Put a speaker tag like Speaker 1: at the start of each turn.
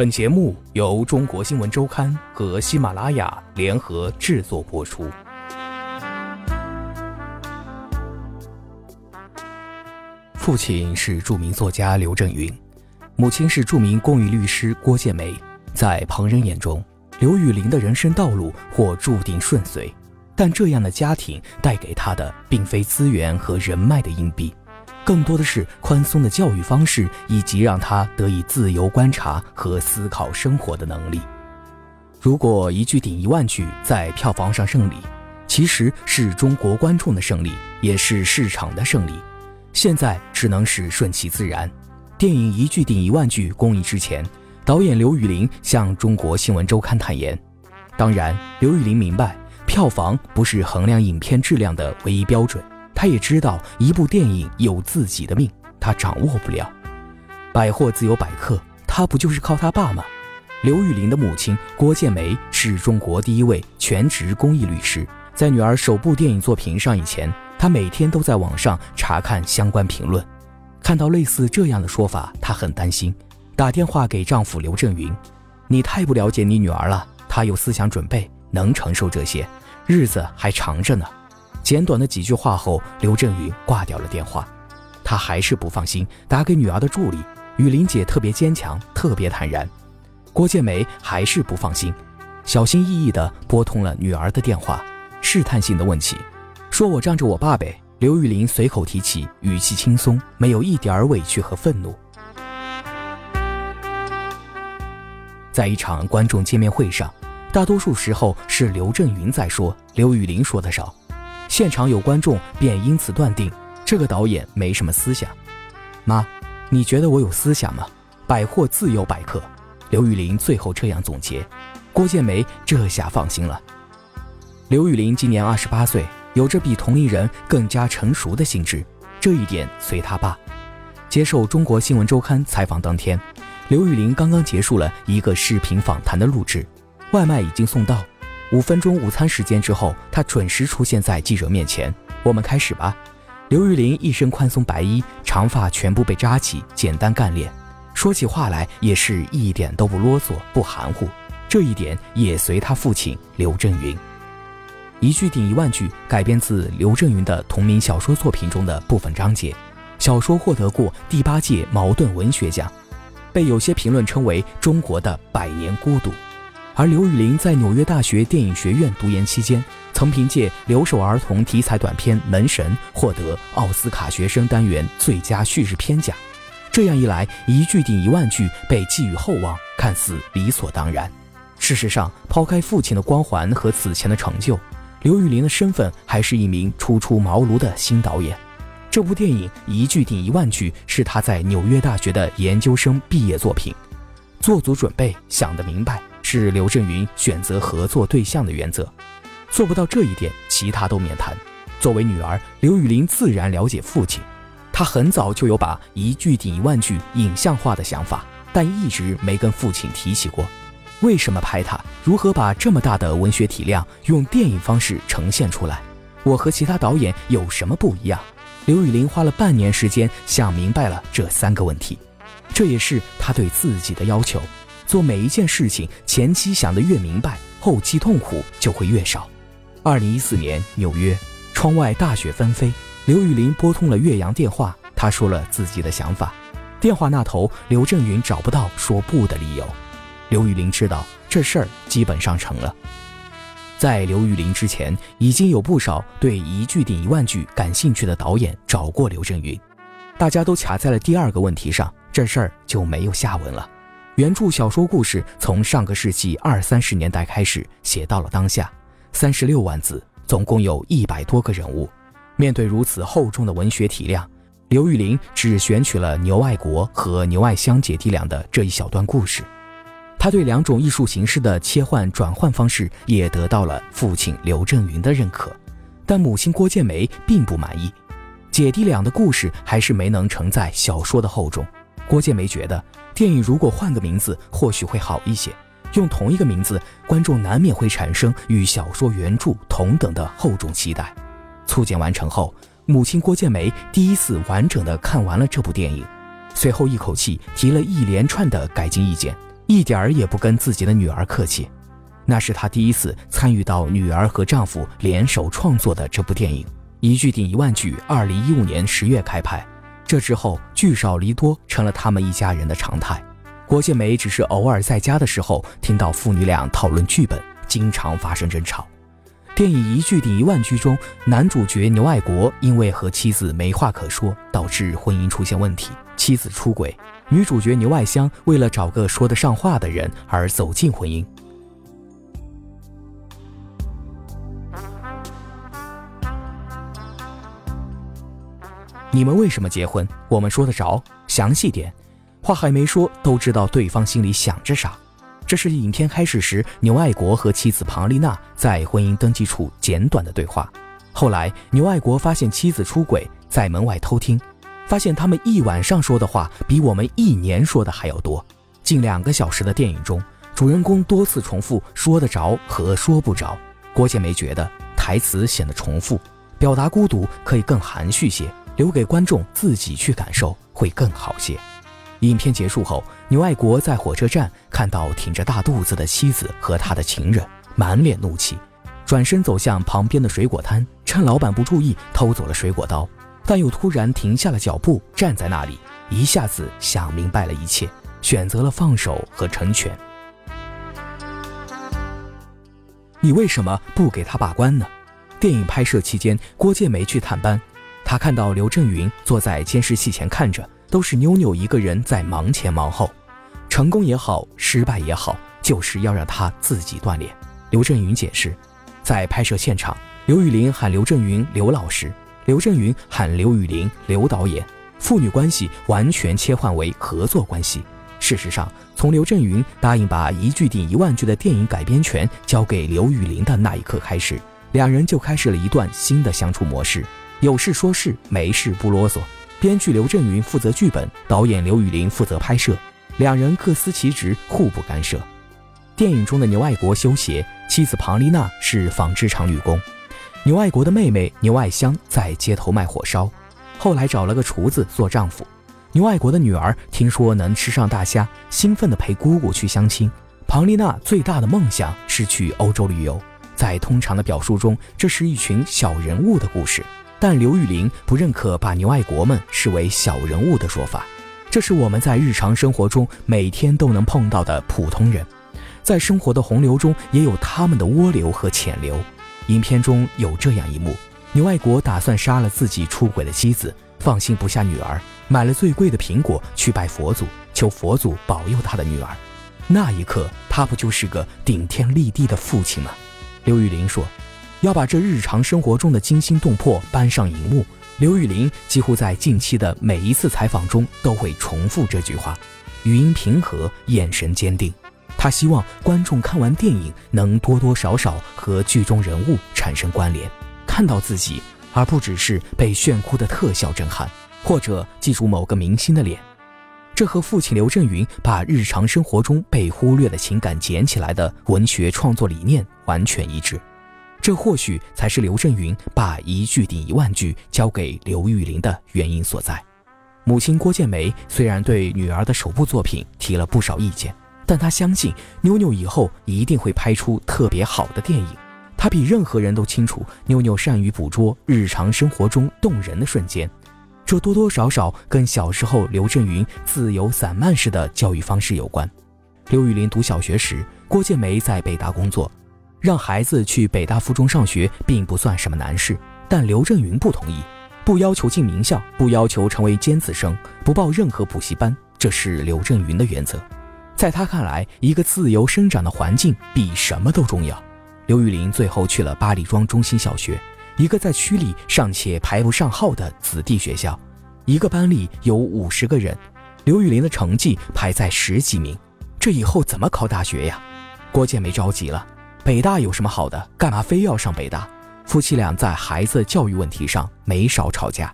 Speaker 1: 本节目由中国新闻周刊和喜马拉雅联合制作播出。父亲是著名作家刘震云，母亲是著名公益律师郭建梅。在旁人眼中，刘雨玲的人生道路或注定顺遂，但这样的家庭带给她的并非资源和人脉的硬币。更多的是宽松的教育方式，以及让他得以自由观察和思考生活的能力。如果一句顶一万句在票房上胜利，其实是中国观众的胜利，也是市场的胜利。现在只能是顺其自然。电影一句顶一万句公映之前，导演刘宇宁向中国新闻周刊坦言：“当然，刘宇宁明白票房不是衡量影片质量的唯一标准。”他也知道一部电影有自己的命，他掌握不了。百货自有百客，他不就是靠他爸吗？刘玉玲的母亲郭建梅是中国第一位全职公益律师，在女儿首部电影作品上映前，她每天都在网上查看相关评论。看到类似这样的说法，她很担心，打电话给丈夫刘震云：“你太不了解你女儿了，她有思想准备，能承受这些，日子还长着呢。”简短的几句话后，刘震云挂掉了电话。他还是不放心，打给女儿的助理雨林姐，特别坚强，特别坦然。郭建梅还是不放心，小心翼翼地拨通了女儿的电话，试探性的问起：“说我仗着我爸呗。”刘玉玲随口提起，语气轻松，没有一点儿委屈和愤怒。在一场观众见面会上，大多数时候是刘震云在说，刘玉玲说的少。现场有观众便因此断定这个导演没什么思想。妈，你觉得我有思想吗？百货自有百客。刘玉玲最后这样总结。郭建梅这下放心了。刘玉玲今年二十八岁，有着比同龄人更加成熟的心智，这一点随他爸。接受中国新闻周刊采访当天，刘玉玲刚刚结束了一个视频访谈的录制，外卖已经送到。五分钟午餐时间之后，他准时出现在记者面前。我们开始吧。刘玉玲一身宽松白衣，长发全部被扎起，简单干练，说起话来也是一点都不啰嗦，不含糊。这一点也随他父亲刘震云。一句顶一万句，改编自刘震云的同名小说作品中的部分章节。小说获得过第八届茅盾文学奖，被有些评论称为中国的《百年孤独》。而刘宇玲在纽约大学电影学院读研期间，曾凭借留守儿童题材短片《门神》获得奥斯卡学生单元最佳叙事片奖。这样一来，一句顶一万句被寄予厚望，看似理所当然。事实上，抛开父亲的光环和此前的成就，刘宇玲的身份还是一名初出茅庐的新导演。这部电影一句顶一万句是他在纽约大学的研究生毕业作品，做足准备，想得明白。是刘震云选择合作对象的原则，做不到这一点，其他都免谈。作为女儿，刘雨玲自然了解父亲，她很早就有把一句顶一万句影像化的想法，但一直没跟父亲提起过。为什么拍他？如何把这么大的文学体量用电影方式呈现出来？我和其他导演有什么不一样？刘雨玲花了半年时间想明白了这三个问题，这也是她对自己的要求。做每一件事情，前期想得越明白，后期痛苦就会越少。二零一四年纽约，窗外大雪纷飞，刘雨玲拨通了岳阳电话，他说了自己的想法。电话那头，刘震云找不到说不的理由。刘雨玲知道这事儿基本上成了。在刘雨玲之前，已经有不少对一句顶一万句感兴趣的导演找过刘震云，大家都卡在了第二个问题上，这事儿就没有下文了。原著小说故事从上个世纪二三十年代开始写到了当下，三十六万字，总共有一百多个人物。面对如此厚重的文学体量，刘玉玲只选取了牛爱国和牛爱香姐弟俩的这一小段故事。他对两种艺术形式的切换转换方式也得到了父亲刘震云的认可，但母亲郭建梅并不满意。姐弟俩的故事还是没能承载小说的厚重。郭建梅觉得。电影如果换个名字，或许会好一些。用同一个名字，观众难免会产生与小说原著同等的厚重期待。粗剪完成后，母亲郭建梅第一次完整的看完了这部电影，随后一口气提了一连串的改进意见，一点儿也不跟自己的女儿客气。那是她第一次参与到女儿和丈夫联手创作的这部电影。一句顶一万句，二零一五年十月开拍。这之后，聚少离多成了他们一家人的常态。郭建梅只是偶尔在家的时候听到父女俩讨论剧本，经常发生争吵。电影一句顶一万句中，男主角牛爱国因为和妻子没话可说，导致婚姻出现问题，妻子出轨；女主角牛爱香为了找个说得上话的人而走进婚姻。你们为什么结婚？我们说得着，详细点。话还没说，都知道对方心里想着啥。这是影片开始时牛爱国和妻子庞丽娜在婚姻登记处简短的对话。后来牛爱国发现妻子出轨，在门外偷听，发现他们一晚上说的话比我们一年说的还要多。近两个小时的电影中，主人公多次重复说得着和说不着。郭建梅觉得台词显得重复，表达孤独可以更含蓄些。留给观众自己去感受会更好些。影片结束后，牛爱国在火车站看到挺着大肚子的妻子和他的情人，满脸怒气，转身走向旁边的水果摊，趁老板不注意偷走了水果刀，但又突然停下了脚步，站在那里，一下子想明白了一切，选择了放手和成全。你为什么不给他把关呢？电影拍摄期间，郭建梅去探班。他看到刘震云坐在监视器前看着，都是妞妞一个人在忙前忙后，成功也好，失败也好，就是要让他自己锻炼。刘震云解释，在拍摄现场，刘雨玲喊刘震云刘老师，刘震云喊刘雨玲刘导演，父女关系完全切换为合作关系。事实上，从刘震云答应把一句顶一万句的电影改编权交给刘雨玲的那一刻开始，两人就开始了一段新的相处模式。有事说事，没事不啰嗦。编剧刘震云负责剧本，导演刘雨玲负责拍摄，两人各司其职，互不干涉。电影中的牛爱国修鞋，妻子庞丽娜是纺织厂女工，牛爱国的妹妹牛爱香在街头卖火烧，后来找了个厨子做丈夫。牛爱国的女儿听说能吃上大虾，兴奋地陪姑姑去相亲。庞丽娜最大的梦想是去欧洲旅游，在通常的表述中，这是一群小人物的故事。但刘玉玲不认可把牛爱国们视为小人物的说法，这是我们在日常生活中每天都能碰到的普通人，在生活的洪流中也有他们的涡流和浅流。影片中有这样一幕：牛爱国打算杀了自己出轨的妻子，放心不下女儿，买了最贵的苹果去拜佛祖，求佛祖保佑他的女儿。那一刻，他不就是个顶天立地的父亲吗？刘玉玲说。要把这日常生活中的惊心动魄搬上荧幕，刘玉玲几乎在近期的每一次采访中都会重复这句话，语音平和，眼神坚定。她希望观众看完电影能多多少少和剧中人物产生关联，看到自己，而不只是被炫酷的特效震撼，或者记住某个明星的脸。这和父亲刘震云把日常生活中被忽略的情感捡起来的文学创作理念完全一致。这或许才是刘震云把一句顶一万句交给刘玉玲的原因所在。母亲郭建梅虽然对女儿的首部作品提了不少意见，但她相信妞妞以后一定会拍出特别好的电影。她比任何人都清楚，妞妞善于捕捉日常生活中动人的瞬间，这多多少少跟小时候刘震云自由散漫式的教育方式有关。刘玉玲读小学时，郭建梅在北大工作。让孩子去北大附中上学并不算什么难事，但刘震云不同意，不要求进名校，不要求成为尖子生，不报任何补习班，这是刘震云的原则。在他看来，一个自由生长的环境比什么都重要。刘玉玲最后去了八里庄中心小学，一个在区里尚且排不上号的子弟学校，一个班里有五十个人，刘玉玲的成绩排在十几名，这以后怎么考大学呀？郭建梅着急了。北大有什么好的？干嘛非要上北大？夫妻俩在孩子教育问题上没少吵架。